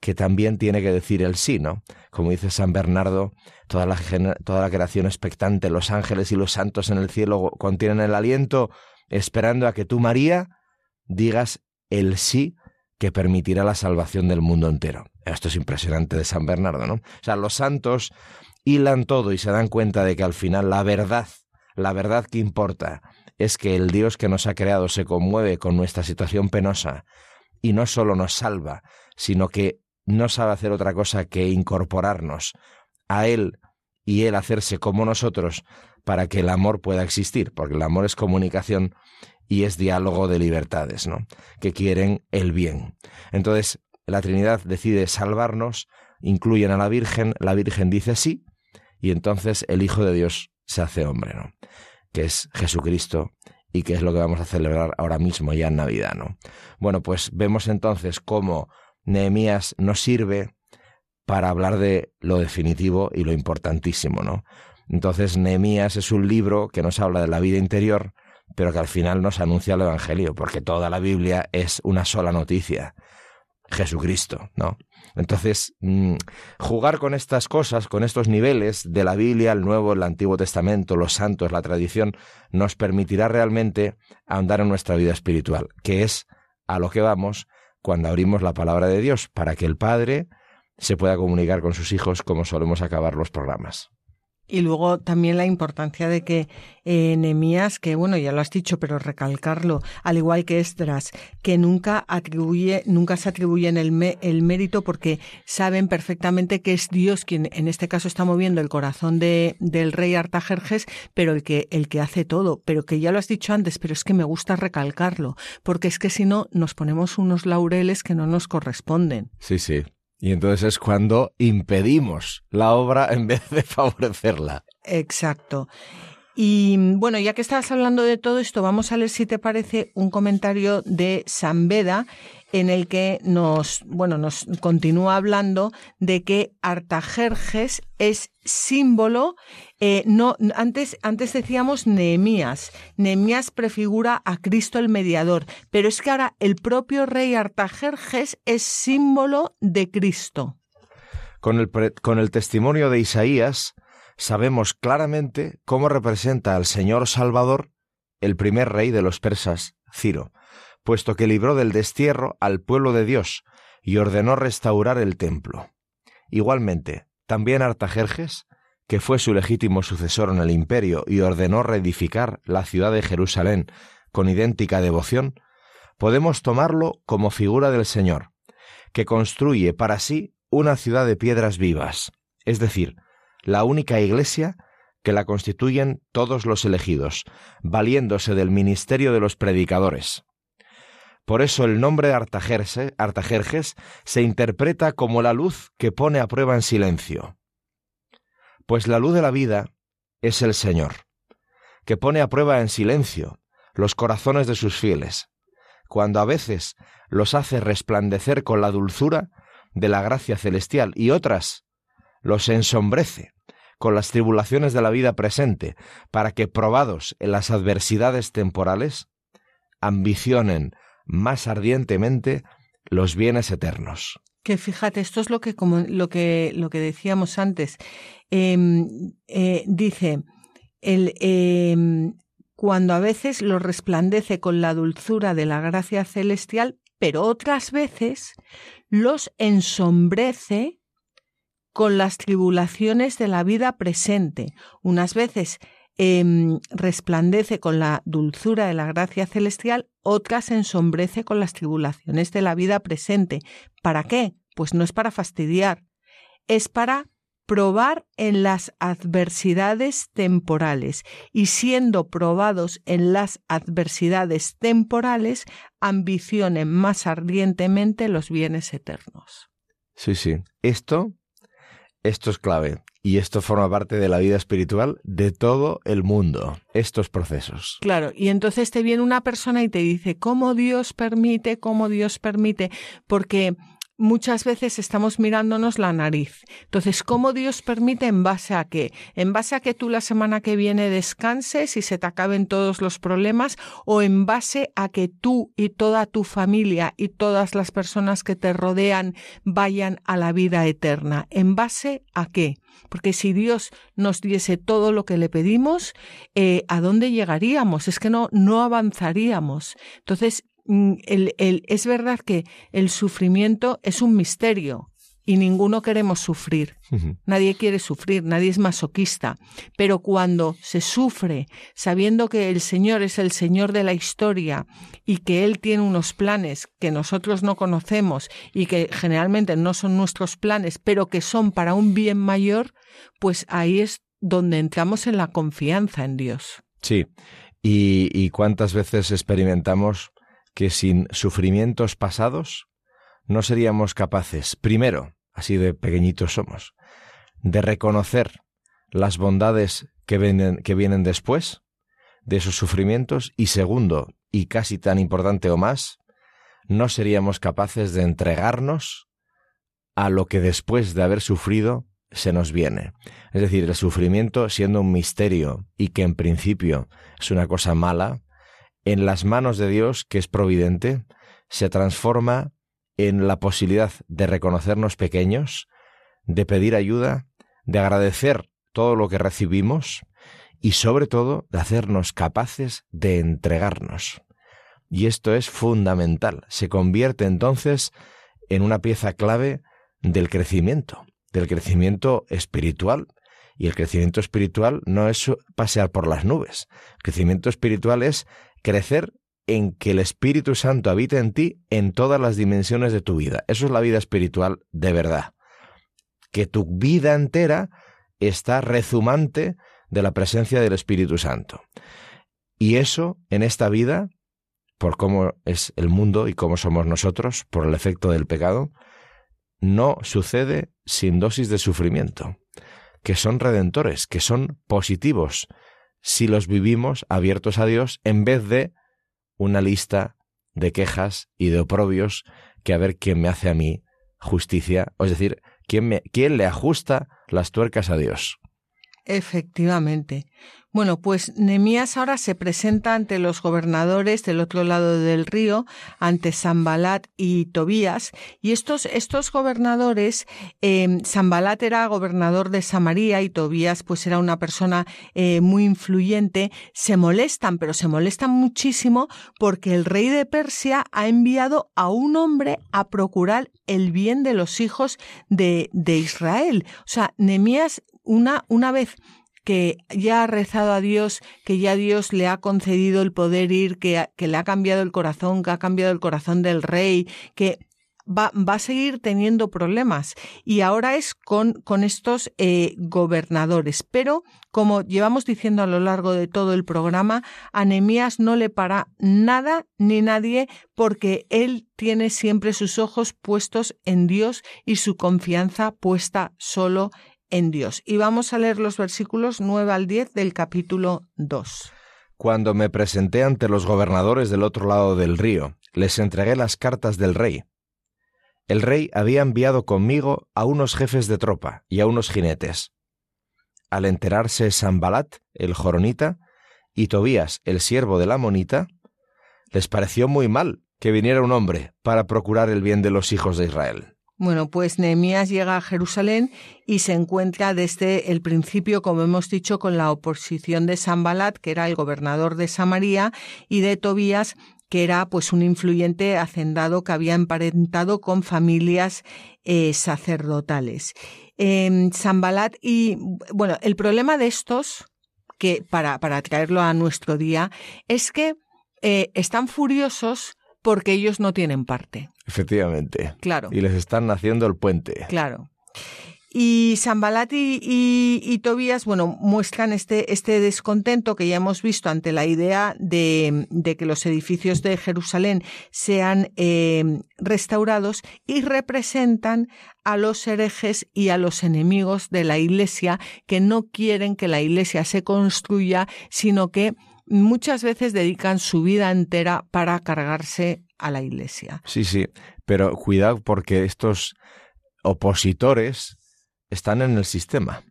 que también tiene que decir el sí, ¿no? Como dice San Bernardo, toda la, toda la creación expectante, los ángeles y los santos en el cielo contienen el aliento esperando a que tú, María, digas el sí que permitirá la salvación del mundo entero. Esto es impresionante de San Bernardo, ¿no? O sea, los santos hilan todo y se dan cuenta de que al final la verdad, la verdad que importa, es que el Dios que nos ha creado se conmueve con nuestra situación penosa y no solo nos salva, sino que no sabe hacer otra cosa que incorporarnos a Él y Él hacerse como nosotros para que el amor pueda existir, porque el amor es comunicación y es diálogo de libertades, ¿no? Que quieren el bien. Entonces, la Trinidad decide salvarnos, incluyen a la Virgen, la Virgen dice sí, y entonces el Hijo de Dios se hace hombre, ¿no? Que es Jesucristo y que es lo que vamos a celebrar ahora mismo ya en Navidad, ¿no? Bueno, pues vemos entonces cómo Nehemías nos sirve para hablar de lo definitivo y lo importantísimo, ¿no? Entonces Nehemías es un libro que nos habla de la vida interior, pero que al final nos anuncia el Evangelio, porque toda la Biblia es una sola noticia, Jesucristo, ¿no? Entonces, mm, jugar con estas cosas, con estos niveles de la Biblia, el Nuevo, el Antiguo Testamento, los santos, la tradición, nos permitirá realmente ahondar en nuestra vida espiritual, que es a lo que vamos cuando abrimos la palabra de Dios, para que el Padre se pueda comunicar con sus hijos como solemos acabar los programas. Y luego también la importancia de que eh, que bueno, ya lo has dicho, pero recalcarlo, al igual que Esdras, que nunca atribuye, nunca se atribuyen el, el mérito porque saben perfectamente que es Dios quien en este caso está moviendo el corazón de, del rey Artajerjes, pero el que, el que hace todo. Pero que ya lo has dicho antes, pero es que me gusta recalcarlo, porque es que si no nos ponemos unos laureles que no nos corresponden. Sí, sí. Y entonces es cuando impedimos la obra en vez de favorecerla. Exacto. Y bueno, ya que estás hablando de todo esto, vamos a leer si te parece un comentario de San Beda en el que nos, bueno, nos continúa hablando de que Artajerjes es símbolo, eh, no, antes, antes decíamos Nehemías, Nehemías prefigura a Cristo el mediador, pero es que ahora el propio rey Artajerjes es símbolo de Cristo. Con el, con el testimonio de Isaías sabemos claramente cómo representa al Señor Salvador el primer rey de los persas, Ciro puesto que libró del destierro al pueblo de Dios y ordenó restaurar el templo. Igualmente, también Artajerjes, que fue su legítimo sucesor en el imperio y ordenó reedificar la ciudad de Jerusalén con idéntica devoción, podemos tomarlo como figura del Señor, que construye para sí una ciudad de piedras vivas, es decir, la única iglesia que la constituyen todos los elegidos, valiéndose del ministerio de los predicadores. Por eso el nombre de Artajerjes se interpreta como la luz que pone a prueba en silencio. Pues la luz de la vida es el Señor, que pone a prueba en silencio los corazones de sus fieles, cuando a veces los hace resplandecer con la dulzura de la gracia celestial y otras los ensombrece con las tribulaciones de la vida presente, para que, probados en las adversidades temporales, ambicionen más ardientemente los bienes eternos. Que fíjate, esto es lo que, como, lo que, lo que decíamos antes. Em, eh, dice, el, em, cuando a veces lo resplandece con la dulzura de la gracia celestial, pero otras veces los ensombrece con las tribulaciones de la vida presente. Unas veces Em, resplandece con la dulzura de la gracia celestial, otras ensombrece con las tribulaciones de la vida presente. ¿Para qué? Pues no es para fastidiar, es para probar en las adversidades temporales y siendo probados en las adversidades temporales, ambicionen más ardientemente los bienes eternos. Sí, sí. Esto, esto es clave. Y esto forma parte de la vida espiritual de todo el mundo, estos procesos. Claro, y entonces te viene una persona y te dice, ¿cómo Dios permite? ¿Cómo Dios permite? Porque muchas veces estamos mirándonos la nariz. Entonces, ¿cómo Dios permite en base a qué? ¿En base a que tú la semana que viene descanses y se te acaben todos los problemas? ¿O en base a que tú y toda tu familia y todas las personas que te rodean vayan a la vida eterna? ¿En base a qué? Porque si Dios nos diese todo lo que le pedimos, eh, ¿a dónde llegaríamos? Es que no, no avanzaríamos. Entonces, Mm, el, el, es verdad que el sufrimiento es un misterio y ninguno queremos sufrir. Nadie quiere sufrir, nadie es masoquista. Pero cuando se sufre sabiendo que el Señor es el Señor de la historia y que Él tiene unos planes que nosotros no conocemos y que generalmente no son nuestros planes, pero que son para un bien mayor, pues ahí es donde entramos en la confianza en Dios. Sí. ¿Y, y cuántas veces experimentamos que sin sufrimientos pasados no seríamos capaces, primero, así de pequeñitos somos, de reconocer las bondades que vienen, que vienen después de esos sufrimientos y segundo, y casi tan importante o más, no seríamos capaces de entregarnos a lo que después de haber sufrido se nos viene. Es decir, el sufrimiento siendo un misterio y que en principio es una cosa mala, en las manos de Dios, que es providente, se transforma en la posibilidad de reconocernos pequeños, de pedir ayuda, de agradecer todo lo que recibimos y sobre todo de hacernos capaces de entregarnos. Y esto es fundamental. Se convierte entonces en una pieza clave del crecimiento, del crecimiento espiritual. Y el crecimiento espiritual no es pasear por las nubes. El crecimiento espiritual es crecer en que el Espíritu Santo habite en ti en todas las dimensiones de tu vida. Eso es la vida espiritual de verdad. Que tu vida entera está rezumante de la presencia del Espíritu Santo. Y eso en esta vida, por cómo es el mundo y cómo somos nosotros, por el efecto del pecado, no sucede sin dosis de sufrimiento, que son redentores, que son positivos, si los vivimos abiertos a Dios en vez de una lista de quejas y de oprobios que a ver quién me hace a mí justicia, es decir, quién, me, quién le ajusta las tuercas a Dios. Efectivamente. Bueno, pues Nemías ahora se presenta ante los gobernadores del otro lado del río, ante Sambalat y Tobías, y estos, estos gobernadores, eh, Sambalat era gobernador de Samaria y Tobías pues era una persona eh, muy influyente, se molestan, pero se molestan muchísimo porque el rey de Persia ha enviado a un hombre a procurar el bien de los hijos de, de Israel. O sea, Nemías una, una vez que ya ha rezado a Dios, que ya Dios le ha concedido el poder ir, que, que le ha cambiado el corazón, que ha cambiado el corazón del rey, que Va, va, a seguir teniendo problemas y ahora es con, con estos eh, gobernadores. Pero, como llevamos diciendo a lo largo de todo el programa, a Nemías no le para nada ni nadie porque él tiene siempre sus ojos puestos en Dios y su confianza puesta solo en Dios. Y vamos a leer los versículos 9 al 10 del capítulo 2. Cuando me presenté ante los gobernadores del otro lado del río, les entregué las cartas del rey. El rey había enviado conmigo a unos jefes de tropa y a unos jinetes. Al enterarse Sambalat, el joronita, y Tobías, el siervo de la monita, les pareció muy mal que viniera un hombre para procurar el bien de los hijos de Israel. Bueno, pues Nehemías llega a Jerusalén y se encuentra desde el principio, como hemos dicho, con la oposición de Sambalat, que era el gobernador de Samaria, y de Tobías, que era pues un influyente hacendado que había emparentado con familias eh, sacerdotales. Eh, Sambalat y bueno, el problema de estos, que para, para traerlo a nuestro día, es que eh, están furiosos porque ellos no tienen parte. Efectivamente. Claro. Y les están haciendo el puente. Claro. Y Sambalat y, y, Tobías, bueno, muestran este, este descontento que ya hemos visto ante la idea de, de que los edificios de Jerusalén sean eh, restaurados y representan a los herejes y a los enemigos de la Iglesia que no quieren que la Iglesia se construya, sino que muchas veces dedican su vida entera para cargarse a la Iglesia. Sí, sí, pero cuidado porque estos opositores están en el sistema.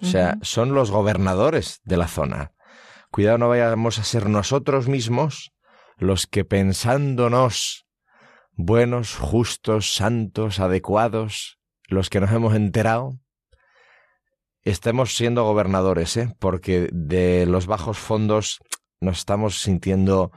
O sea, son los gobernadores de la zona. Cuidado, no vayamos a ser nosotros mismos los que pensándonos buenos, justos, santos, adecuados, los que nos hemos enterado, estemos siendo gobernadores, ¿eh? porque de los bajos fondos nos estamos sintiendo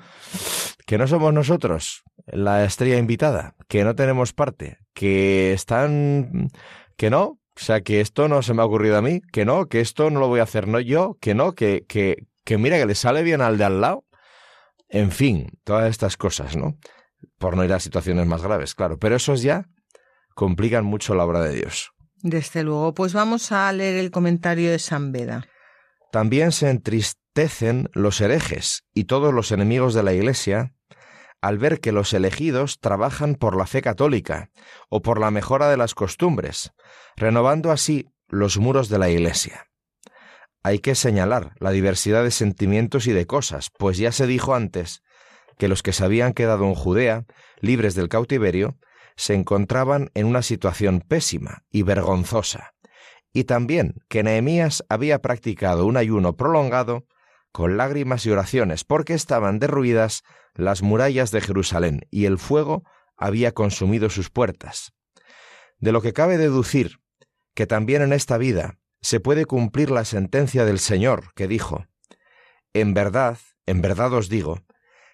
que no somos nosotros la estrella invitada, que no tenemos parte, que están, que no, o sea, que esto no se me ha ocurrido a mí, que no, que esto no lo voy a hacer no yo, que no, que, que, que mira que le sale bien al de al lado. En fin, todas estas cosas, ¿no? Por no ir a situaciones más graves, claro. Pero esos ya complican mucho la obra de Dios. Desde luego, pues vamos a leer el comentario de San Beda. También se entristecen los herejes y todos los enemigos de la Iglesia al ver que los elegidos trabajan por la fe católica o por la mejora de las costumbres, renovando así los muros de la Iglesia. Hay que señalar la diversidad de sentimientos y de cosas, pues ya se dijo antes que los que se habían quedado en Judea, libres del cautiverio, se encontraban en una situación pésima y vergonzosa, y también que Nehemías había practicado un ayuno prolongado con lágrimas y oraciones, porque estaban derruidas las murallas de Jerusalén y el fuego había consumido sus puertas. De lo que cabe deducir que también en esta vida se puede cumplir la sentencia del Señor, que dijo, En verdad, en verdad os digo,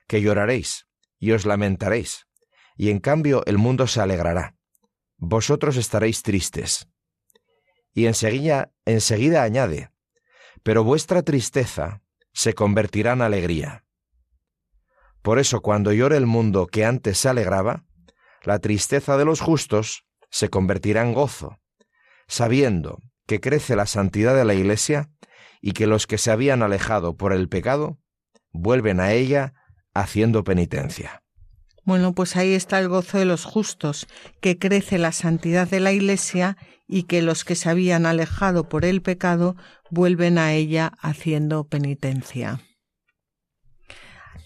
que lloraréis y os lamentaréis, y en cambio el mundo se alegrará. Vosotros estaréis tristes. Y enseguida, enseguida añade, pero vuestra tristeza se convertirá en alegría. Por eso cuando llore el mundo que antes se alegraba, la tristeza de los justos se convertirá en gozo, sabiendo que crece la santidad de la Iglesia y que los que se habían alejado por el pecado vuelven a ella haciendo penitencia. Bueno, pues ahí está el gozo de los justos, que crece la santidad de la Iglesia y que los que se habían alejado por el pecado vuelven a ella haciendo penitencia.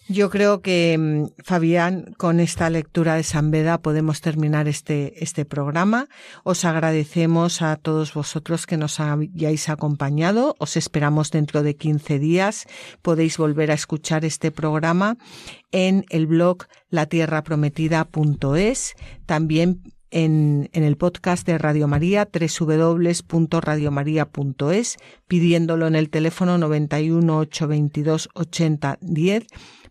Yo creo que, mm, Fabián, con esta lectura de San Beda podemos terminar este, este programa. Os agradecemos a todos vosotros que nos hayáis acompañado. Os esperamos dentro de 15 días. Podéis volver a escuchar este programa en el blog latierraprometida.es. También en, en, el podcast de Radio María, www.radiomaria.es, pidiéndolo en el teléfono 91 822 80 10